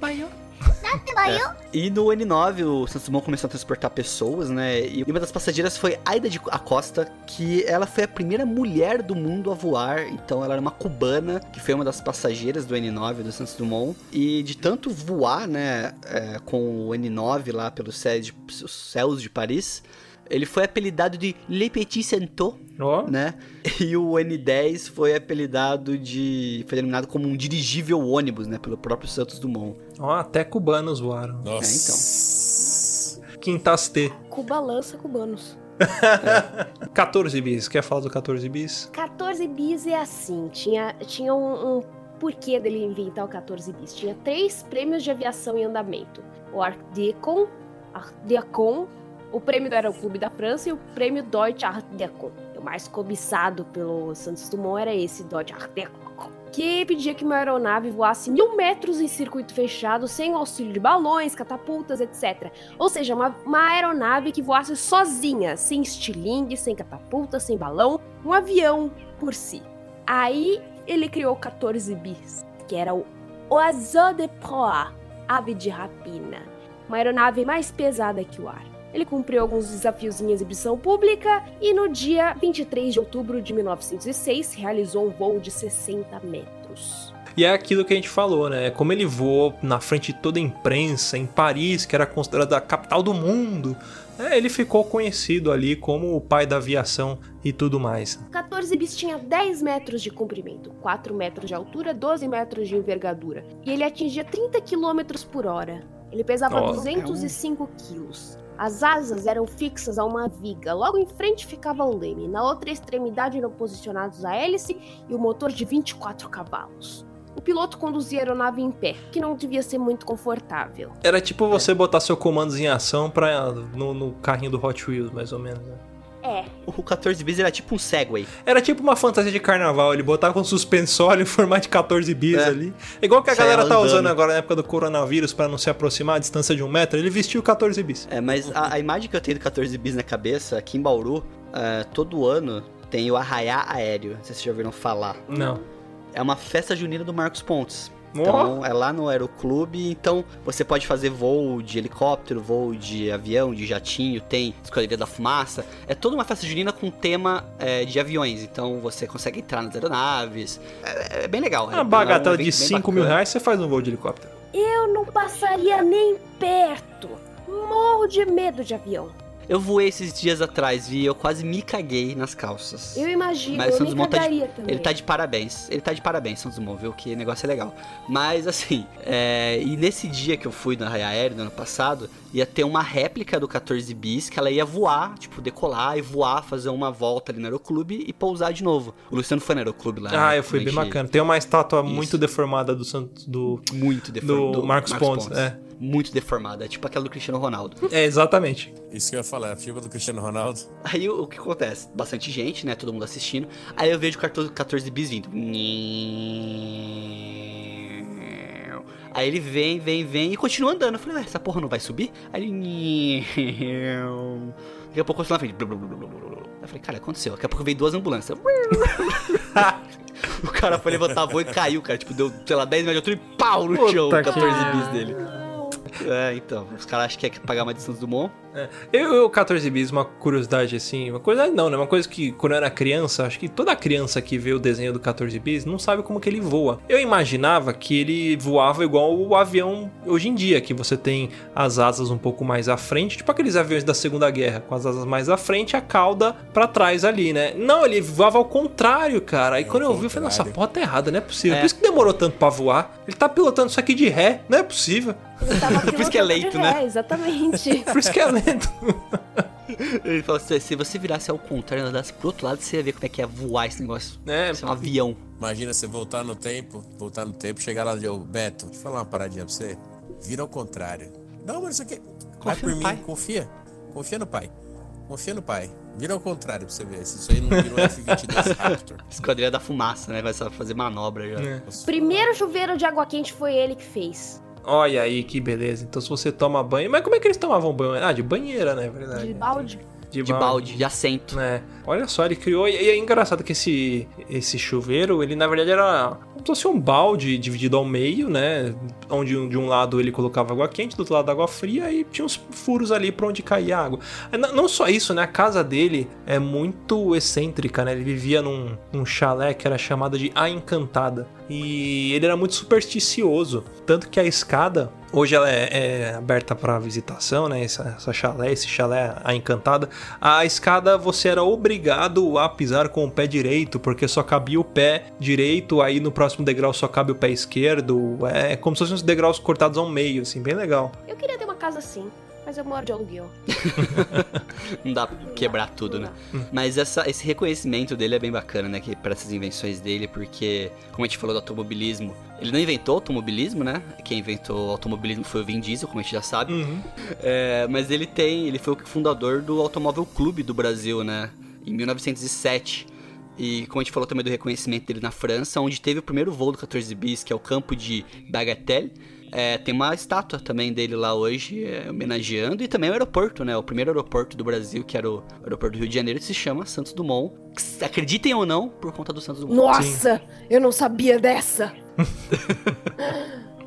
banho. E no N9, o Santos Dumont começou a transportar pessoas, né? E uma das passageiras foi Aida de Acosta, que ela foi a primeira mulher do mundo a voar. Então ela era uma cubana, que foi uma das passageiras do N9 do Santos Dumont. E de tanto voar, né, é, com o N9 lá pelos céus de Paris, ele foi apelidado de Le Petit Centaure, Ó. né? E o N10 foi apelidado de. Foi denominado como um dirigível ônibus, né? Pelo próprio Santos Dumont. Ó, até cubanos voaram. Nossa. Quintas T. Cuba lança cubanos. <laughs> 14 bis. Quer falar do 14 bis? 14 bis é assim, tinha, tinha um, um porquê dele inventar o 14 bis. Tinha três prêmios de aviação em andamento. O Arcdecon, Arcdecon, o prêmio do Aeroclube da França e o prêmio Deutsche Arcdecon. O mais cobiçado pelo Santos Dumont era esse Dodge Art Deco, que pedia que uma aeronave voasse mil metros em circuito fechado, sem auxílio de balões, catapultas, etc. Ou seja, uma, uma aeronave que voasse sozinha, sem estilingue, sem catapulta, sem balão, um avião por si. Aí ele criou 14 bis, que era o Oiseau de Proie, ave de rapina, uma aeronave mais pesada que o ar. Ele cumpriu alguns desafios em exibição pública e no dia 23 de outubro de 1906 realizou um voo de 60 metros. E é aquilo que a gente falou, né? Como ele voou na frente de toda a imprensa em Paris, que era considerada a capital do mundo, né? ele ficou conhecido ali como o pai da aviação e tudo mais. 14 bis tinha 10 metros de comprimento, 4 metros de altura, 12 metros de envergadura. E ele atingia 30 km por hora. Ele pesava Ó. 205 quilos. As asas eram fixas a uma viga. Logo em frente ficava o leme. Na outra extremidade eram posicionados a hélice e o motor de 24 cavalos. O piloto conduzia a aeronave em pé, que não devia ser muito confortável. Era tipo você botar seu comandos em ação pra, no, no carrinho do Hot Wheels, mais ou menos. né? É, O 14 bis era tipo um Segway. Era tipo uma fantasia de carnaval, ele botava um suspensório <laughs> em formato de 14 bis É. ali. Igual que a Saia galera tá andando. usando agora na época do coronavírus pra não se aproximar a distância de um metro, ele vestiu 14 bis. É, mas a, a imagem que eu tenho do 14 bis na cabeça, aqui em Bauru, é, todo ano tem o Arraiá Aéreo. Não sei se vocês já ouviram falar. Não. É uma festa junina do Marcos Pontes. Então, é lá no Aeroclube, então você pode fazer voo de helicóptero, voo de avião, de jatinho, tem Esquadrilha da Fumaça. É toda uma festa junina com tema é, de aviões, então você consegue entrar nas aeronaves. É, é bem legal. Uma é, bagatela é um de evento bem 5 mil reais, você faz um voo de helicóptero. eu não passaria nem perto. Morro de medo de avião. Eu voei esses dias atrás e eu quase me caguei nas calças. Eu imagino, Mas eu Santos me Dumont tá de- cagaria também. Ele tá de parabéns. Ele tá de parabéns, Santos Dumont, viu? Que negócio é legal. Mas assim, é, e nesse dia que eu fui na Raia Aérea, no ano passado, ia ter uma réplica do 14 bis que ela ia voar, tipo, decolar e voar, fazer uma volta ali no aeroclube e pousar de novo. O Luciano foi no aeroclube lá. Ah, né, eu fui quando bem bacana. Tem uma estátua Isso. muito deformada do Santos do Muito deformada. do Marcos Pontes, é. Muito deformada. É tipo aquela do Cristiano Ronaldo. É, exatamente. Isso que eu ia falar, a filma do Cristiano Ronaldo. Aí o, o que acontece? Bastante gente, né? Todo mundo assistindo. Aí eu vejo o 14, 14 bis vindo. Aí ele vem, vem, vem e continua andando. Eu falei, ué, essa porra não vai subir? Aí ele. Daqui a pouco eu na frente. Eu falei, cara, aconteceu. Daqui a pouco veio duas ambulâncias. <laughs> o cara foi levantar a voo e caiu, cara. Tipo, deu, sei lá, 10 metros de altura e pau no Puta chão. O que 14 bis dele. <laughs> É, então. Os caras acham que quer pagar uma distância do Mon. Eu, eu 14 bis, uma curiosidade assim, uma coisa não, né? Uma coisa que quando eu era criança, acho que toda criança que vê o desenho do 14 bis não sabe como que ele voa. Eu imaginava que ele voava igual o avião hoje em dia, que você tem as asas um pouco mais à frente, tipo aqueles aviões da Segunda Guerra, com as asas mais à frente e a cauda pra trás ali, né? Não, ele voava ao contrário, cara. Aí É quando eu vi, eu falei, nossa, porra tá errada, não é possível. É. Por isso que demorou tanto pra voar. Ele tá pilotando isso aqui de ré, não é possível. <laughs> Por isso que é de né? ré, Exatamente. <laughs> Por isso que é lento. <laughs> Ele falou assim: se você virasse ao contrário e andasse pro outro lado, você ia ver como é que é voar esse negócio. É, Isso é um avião. Imagina você voltar no tempo, voltar no tempo, chegar lá e ô Beto, deixa eu falar uma paradinha pra você. Vira ao contrário. Não, mas isso aqui. Vai Confia por mim, pai. confia. Confia no pai. Confia no pai. Vira ao contrário pra você ver. Se isso aí não vira um F-22 Raptor. Esquadrilha da fumaça, né? Vai só fazer manobra já. É. Primeiro chuveiro de água quente foi ele que fez. Olha aí que beleza. Então se você toma banho. Mas como é que eles tomavam banho? Ah, de banheira, né? Verdade. De balde. De, De balde, de assento. É. Olha só, ele criou. E é engraçado que esse, esse chuveiro, ele na verdade era como se fosse um balde dividido ao meio, né? Onde de um lado ele colocava água quente, do outro lado água fria, e tinha uns furos ali pra onde caía a água. Não não só isso, né? A casa dele é muito excêntrica, né? Ele vivia num, num chalé que era chamado de A Encantada. E ele era muito supersticioso. Tanto que a escada, hoje ela é, é aberta para visitação, né? Essa, essa chalé, esse chalé A Encantada. A escada você era obrigado a pisar com o pé direito, porque só cabia o pé direito, aí no próximo degrau só cabe o pé esquerdo. É como se fossem uns degraus cortados ao meio, assim, bem legal. Eu queria ter uma casa assim, mas eu moro de aluguel. <laughs> Não dá pra quebrar tudo, né? Mas essa, esse reconhecimento dele é bem bacana, né? Que, pra essas invenções dele, porque, como a gente falou do automobilismo, ele não inventou automobilismo, né? Quem inventou o automobilismo foi o Vin Diesel, como a gente já sabe. Uhum. É, mas ele tem, ele foi o fundador do Automóvel Clube do Brasil, né? em 1907. E como a gente falou também do reconhecimento dele na França, onde teve o primeiro voo do 14 bis, que é o campo de Bagatelle. É, tem uma estátua também dele lá hoje, é, homenageando, e também o aeroporto, né? O primeiro aeroporto do Brasil, que era o aeroporto do Rio de Janeiro, se chama Santos Dumont. Acreditem ou não, por conta do Santos Dumont. Nossa, eu não sabia dessa. <laughs>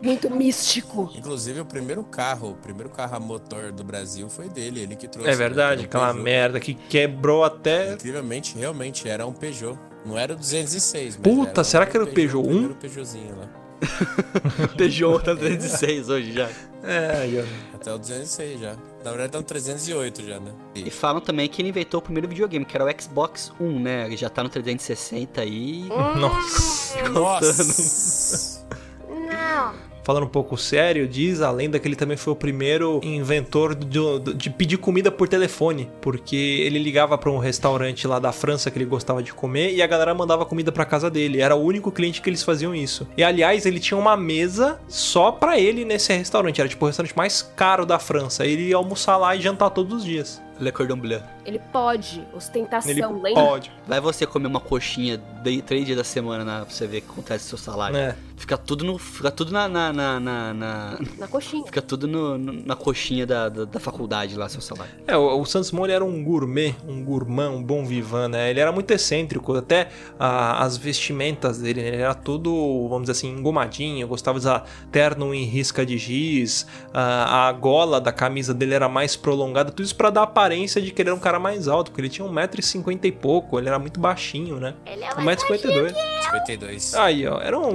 Muito místico. Inclusive, o primeiro carro, o primeiro carro a motor do Brasil foi dele, ele que trouxe. É verdade, né, aquela Peugeot. merda que quebrou até. Incrivelmente, realmente, era um Peugeot. Não era o 206, mas Puta, era um será que era o Peugeot o 1? primeiro Peugeotzinho lá. <laughs> Peugeot tá 306 hoje já. É, aí, ó. Até o 206 já. Na verdade, tá no 308 já, né? E falam também que ele inventou o primeiro videogame, que era o Xbox One, né? Ele já tá no 360 aí. Nossa. <laughs> Nossa! Não. Falando um pouco sério, diz a lenda que ele também foi o primeiro inventor de, de pedir comida por telefone, porque ele ligava pra um restaurante lá da França que ele gostava de comer e a galera mandava comida pra casa dele. Era o único cliente que eles faziam isso. E aliás, ele tinha uma mesa só pra ele nesse restaurante. Era tipo o restaurante mais caro da França. Ele ia almoçar lá e jantar todos os dias. Le Cordon Bleu. Ele pode. Ostentação, Ele lembra? pode. Vai você comer uma coxinha de, três dias da semana né, pra você ver o que acontece no seu salário. É. Fica tudo no. Fica tudo na. na, na, na- na- Na coxinha. fica tudo no- no- na coxinha da, da, da faculdade lá, seu salário. É, o, o Santos ele era um gourmet, um gourmand, um bom vivan, né? Ele era muito excêntrico, até ah, as vestimentas dele, né? ele era tudo, vamos dizer assim, engomadinho, gostava de usar terno em risca de giz, ah, a gola da camisa dele era mais prolongada, tudo isso pra dar a aparência de que ele era um cara mais alto, porque ele tinha 1,50m e pouco, ele era muito baixinho, né? Ele é 1,52m. 52. Aí, ó, era um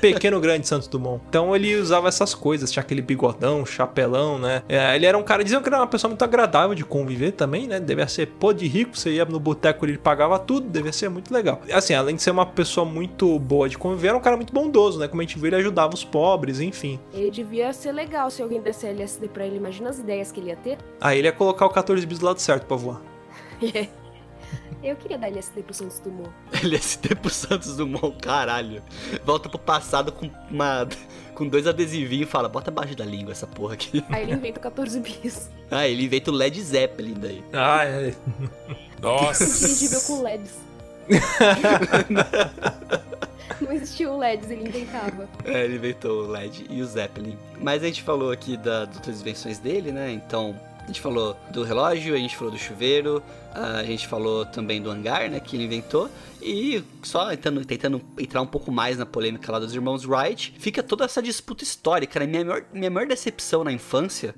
pequeno grande Santos Dumont. Então ele usava essas coisas, tinha aquele bigodão, chapelão, né? É, ele era um cara, diziam que era uma pessoa muito agradável de conviver também, né? Devia ser pô de rico, você ia no boteco ele pagava tudo, devia ser muito legal. Assim, além de ser uma pessoa muito boa de conviver, era um cara muito bondoso, né? Como a gente viu, ele ajudava os pobres, enfim. Ele devia ser legal se alguém desse LSD pra ele. Imagina as ideias que ele ia ter. Aí ele ia colocar o 14 bis do lado certo pra voar. <laughs> Eu queria dar LSD pro Santos Dumont. LSD pro Santos Dumont, caralho. Volta pro passado com uma. Com dois adesivinhos e fala, bota abaixo da língua essa porra aqui. Aí ele inventa o 14 bis. Ah, ele inventa o Led Zeppelin daí. Ah, <laughs> é. Nossa! Invisível com LEDs. <laughs> Não existiam LEDs, ele inventava. É, ele inventou o LED e o Zeppelin. Mas a gente falou aqui da- das outras invenções dele, né? Então, a gente falou do relógio, a gente falou do chuveiro, a gente falou também do hangar, né? Que ele inventou. E só tentando, tentando entrar um pouco mais na polêmica lá dos irmãos Wright, fica toda essa disputa histórica, né? Minha maior, minha maior decepção na infância,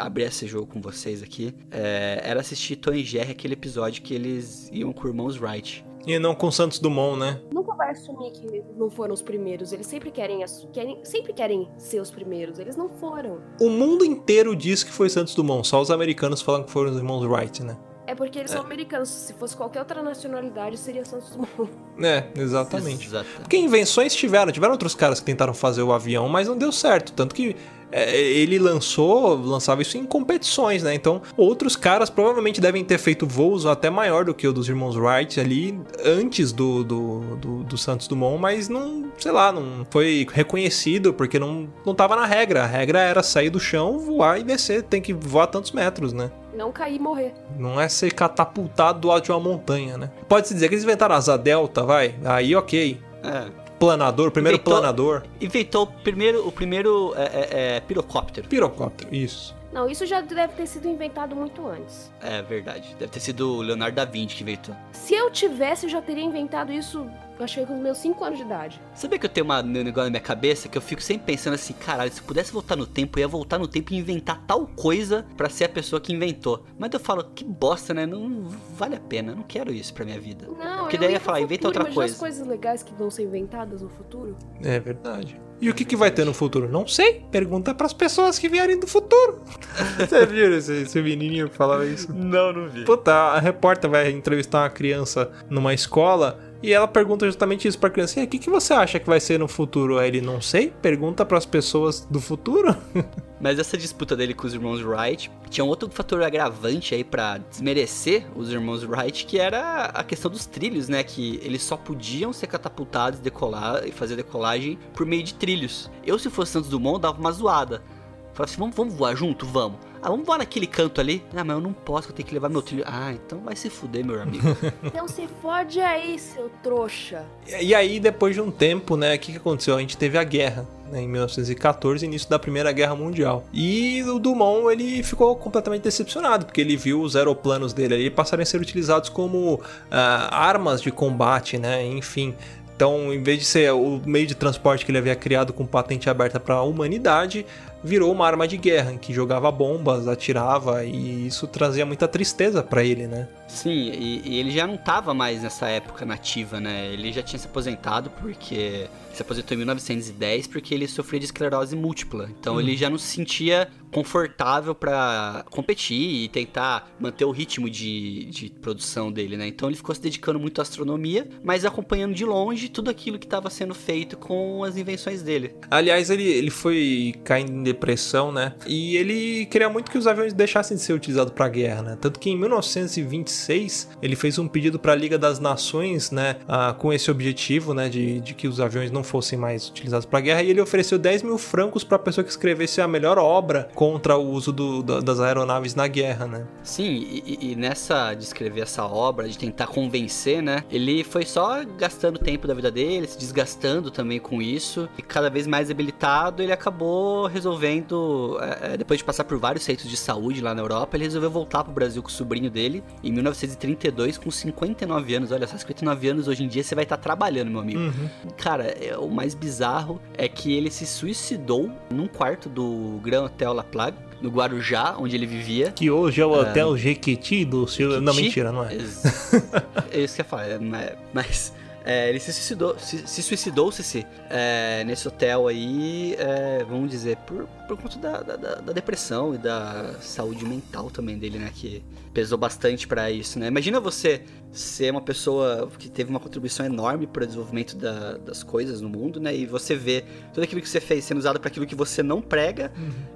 abrir esse jogo com vocês aqui, é, era assistir Tom e Jerry, aquele episódio que eles iam com irmãos Wright. E não com Santos Dumont, né? Nunca vai assumir que não foram os primeiros. Eles sempre querem, querem, sempre querem ser os primeiros. Eles não foram. O mundo inteiro diz que foi Santos Dumont, só os americanos falam que foram os irmãos Wright, né? É porque eles são americanos. Se fosse qualquer outra nacionalidade, seria Santos <laughs> Dumont. É, exatamente. Exato. Porque invenções tiveram, tiveram outros caras que tentaram fazer o avião, mas não deu certo. Tanto que é, ele lançou, lançava isso em competições, né? Então, outros caras provavelmente devem ter feito voos até maior do que o dos irmãos Wright ali antes do, do, do, do Santos Dumont, mas não, sei lá, não foi reconhecido porque não, não tava na regra. A regra era sair do chão, voar e descer. Tem que voar tantos metros, né? Não cair e morrer. Não é ser catapultado do alto de uma montanha, né? Pode-se dizer que eles inventaram asa delta, vai? Aí ok. É. Planador, primeiro Inventou- planador. Inventou o primeiro, o primeiro é, é, é, pirocóptero. Pirocóptero, isso. Não, isso já deve ter sido inventado muito antes. É verdade. Deve ter sido o Leonardo da Vinci que inventou. Se eu tivesse, eu já teria inventado isso, eu achei, com os meus 5 anos de idade. Sabia que eu tenho uma- um negócio na minha cabeça que eu fico sempre pensando assim, caralho, se eu pudesse voltar no tempo, eu ia voltar no tempo e inventar tal coisa pra ser a pessoa que inventou. Mas eu falo, que bosta, né? Não vale a pena, eu não quero isso pra minha vida. Não, Porque eu daí ia ia falar, inventa outra coisa. as coisas legais que vão ser inventadas no futuro. É verdade. E o que, que vai ter no futuro? Não sei. Pergunta pras pessoas que vierem do futuro. <laughs> Você viu esse, esse menininho que falava isso? Não, não vi. Puta, a repórter vai entrevistar uma criança numa escola e ela pergunta justamente isso pra criança. O que, que você acha que vai ser no futuro? Aí ele, não sei. Pergunta pras pessoas do futuro. <laughs> Mas essa disputa dele com os irmãos Wright tinha um outro fator agravante aí pra desmerecer os irmãos Wright, que era a questão dos trilhos, né? Que eles só podiam ser catapultados, decolar e fazer decolagem por meio de trilhos. Eu, se fosse Santos Dumont, dava uma zoada. Falava assim, vamos, vamos voar junto? Vamos. Ah, vamos voar naquele canto ali. Ah, mas eu não posso, eu tenho que levar meu trilho. Ah, então vai se fuder, meu amigo. <laughs> Então se fode aí, seu trouxa. E aí, depois de um tempo, né, o que, que aconteceu? A gente teve a guerra, né, em 1914, início da Primeira Guerra Mundial. E o Dumont, ele ficou completamente decepcionado, porque ele viu os aeroplanos dele ali passarem a ser utilizados como ah, armas de combate, né, enfim... Então, em vez de ser o meio de transporte que ele havia criado com patente aberta para a humanidade, virou uma arma de guerra, em que jogava bombas, atirava e isso trazia muita tristeza para ele, né? Sim, e, e ele já não tava mais nessa época nativa, né? Ele já tinha se aposentado porque se aposentou em 1910 porque ele sofria de esclerose múltipla. Então ele já não se sentia confortável para competir e tentar manter o ritmo de, de produção dele, né? Então ele ficou se dedicando muito à astronomia, mas acompanhando de longe tudo aquilo que estava sendo feito com as invenções dele. Aliás, ele, ele foi caindo em depressão, né? E ele queria muito que os aviões deixassem de ser utilizados para guerra, né? Tanto que em 1926 ele fez um pedido para a Liga das Nações, né? ah, com esse objetivo, né? De, de que os aviões não fossem mais utilizados para guerra. E ele ofereceu 10 mil francos para a pessoa que escrevesse a melhor obra contra o uso do- da- das aeronaves na guerra, né? Sim, e, e- nessa de escrever essa obra, de tentar convencer, né? Ele foi só gastando tempo da vida dele, se desgastando também com isso. E cada vez mais habilitado, ele acabou resolvendo, é, é, depois de passar por vários centros de saúde lá na Europa, ele resolveu voltar pro Brasil com o sobrinho dele em 1932, com 59 anos. Olha só, 59 anos hoje em dia você vai estar trabalhando, meu amigo. Cara, é, o mais bizarro é que ele se suicidou num quarto do Grand Hotel La Plague, no Guarujá, onde ele vivia. Que hoje é o Hotel Jequiti do Silvio. Não, mentira, não é. <laughs> É isso que eu ia falar, é- mas é, ele se suicidou, se, se suicidou, Cici, é, nesse hotel aí, é, vamos dizer, por, por conta da, da- da- depressão e da saúde mental também dele, né, que pesou bastante pra isso, né. Imagina você ser uma pessoa que teve uma contribuição enorme para o desenvolvimento da- das coisas no mundo, né, e você vê tudo aquilo que você fez sendo usado para aquilo que você não prega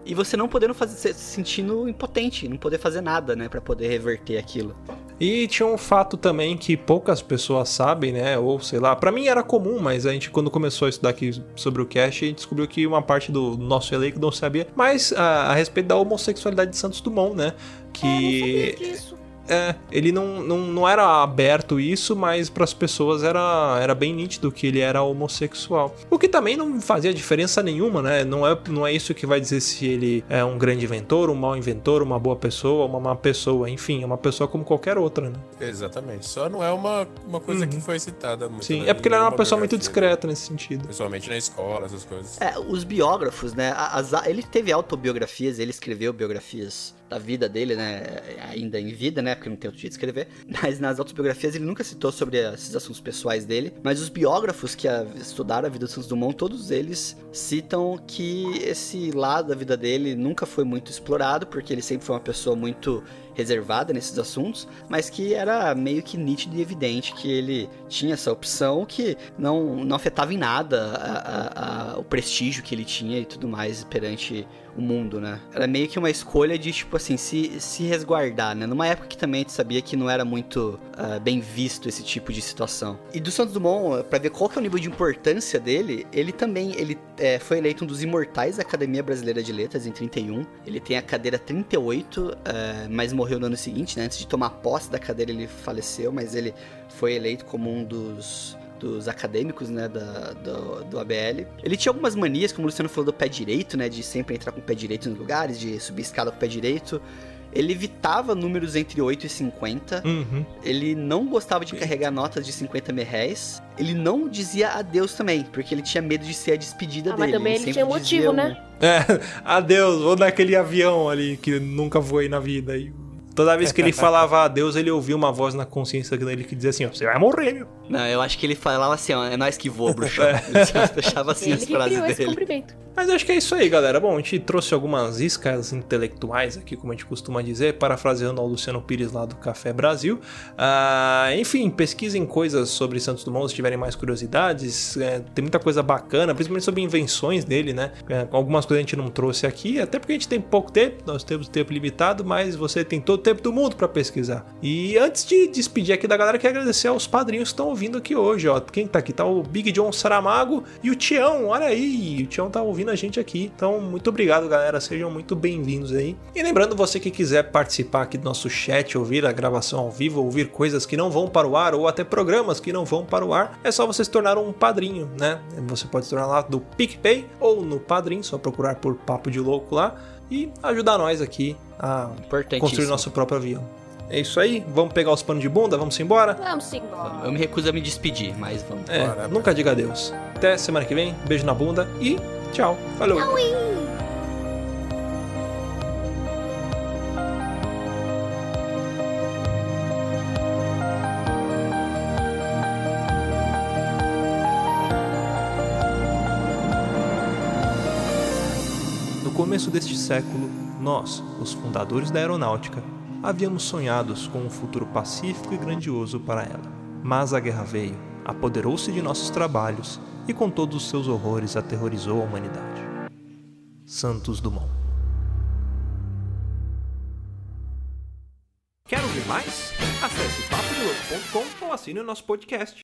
e você não podendo fazer, se sentindo impotente, não poder fazer nada, né, para poder reverter aquilo. E tinha um fato também que poucas pessoas sabem, né? Ou sei lá, pra mim era comum, mas a gente, quando começou a estudar aqui sobre o cast, a gente descobriu que uma parte do nosso elenco não sabia. Mas a, a respeito da homossexualidade de Santos Dumont, né? É, Que. disso. É, ele não, não, não era aberto isso, mas para as pessoas era, era bem nítido que ele era homossexual. O que também não fazia diferença nenhuma, né? Não é, não é isso que vai dizer se ele é um grande inventor, um mau inventor, uma boa pessoa, uma má pessoa. Enfim, é uma pessoa como qualquer outra, né? Exatamente. Só não é uma, uma coisa que foi citada muito. Uhum. Sim, né? é porque ele era uma pessoa muito discreta nesse sentido. Principalmente na escola, essas coisas. É, os biógrafos, né? as ele teve autobiografias, ele escreveu biografias da vida dele, né? Ainda em vida, né? Porque não tem outro jeito de escrever. Mas nas autobiografias ele nunca citou sobre esses assuntos pessoais dele. Mas os biógrafos que estudaram a vida do Santos Dumont, todos eles citam que esse lado da vida dele nunca foi muito explorado, porque ele sempre foi uma pessoa muito reservada nesses assuntos, mas que era meio que nítido e evidente que ele tinha essa opção que não, não afetava em nada a- a- a- o prestígio que ele tinha e tudo mais perante o mundo, né? Era meio que uma escolha de, tipo assim, se, se resguardar, né? Numa época que também a gente sabia que não era muito ah, bem visto esse tipo de situação. E do Santos Dumont, pra ver qual que é o nível de importância dele, ele também ele, é, foi eleito um dos imortais da Academia Brasileira de Letras em 31. Ele tem a cadeira 38, é, mas morreu no ano seguinte, né? Antes de tomar posse da cadeira, ele faleceu, mas ele foi eleito como um dos dos acadêmicos, né, da, do, do ABL. Ele tinha algumas manias, como o Luciano falou do pé direito, né, de sempre entrar com o pé direito nos lugares, de subir escada com o pé direito. Ele evitava números entre 8 e 50. Uhum. Ele não gostava de carregar notas de 50 mil reais. Ele não dizia adeus também, porque ele tinha medo de ser a despedida Ah, mas dele. também ele sempre tinha motivo, um- né? É, <laughs> adeus, vou naquele avião ali que nunca voei na vida. E toda vez que ele <laughs> falava adeus, ele ouvia uma voz na consciência dele que dizia assim: ó, você vai morrer, meu. Não, eu acho que ele falava assim, ó, é nós que voa, bruxão. <laughs> Ele <laughs> só deixava assim ele as frases esse dele. cumprimento. Mas acho que é isso aí, galera. Bom, a gente trouxe algumas iscas intelectuais aqui, como a gente costuma dizer, parafraseando ao Luciano Pires lá do Café Brasil. Ah, enfim, pesquisem coisas sobre Santos Dumont se tiverem mais curiosidades. É, tem muita coisa bacana, principalmente sobre invenções dele, né? É, algumas coisas a gente não trouxe aqui, até porque a gente tem pouco tempo, nós temos tempo limitado, mas você tem todo o tempo do mundo para pesquisar. E antes de despedir aqui da galera, quero agradecer aos padrinhos que estão ouvindo aqui hoje, ó. Quem tá aqui? Tá o Big John Saramago e o Tião, olha aí, o Tião tá ouvindo a gente aqui. Então, muito obrigado, galera, sejam muito bem-vindos aí. E lembrando, você que quiser participar aqui do nosso chat, ouvir a gravação ao vivo, ouvir coisas que não vão para o ar ou até programas que não vão para o ar, é só você se tornar um padrinho, né? Você pode se tornar lá do PicPay ou no Padrim, só procurar por Papo de Louco lá e ajudar nós aqui a construir nosso próprio avião. É isso aí, vamos pegar os panos de bunda, vamos embora? Vamos embora. Eu me recuso a me despedir, mas vamos. É, Bora, nunca diga adeus. Até semana que vem, beijo na bunda e tchau. Falou. Tchau. No começo deste século, nós, os fundadores da aeronáutica, havíamos sonhados com um futuro pacífico e grandioso para ela. Mas a guerra veio, apoderou-se de nossos trabalhos e, com todos os seus horrores, aterrorizou a humanidade. Santos Dumont. Quer ouvir mais? Acesse papodelouco.com ou assine o nosso podcast.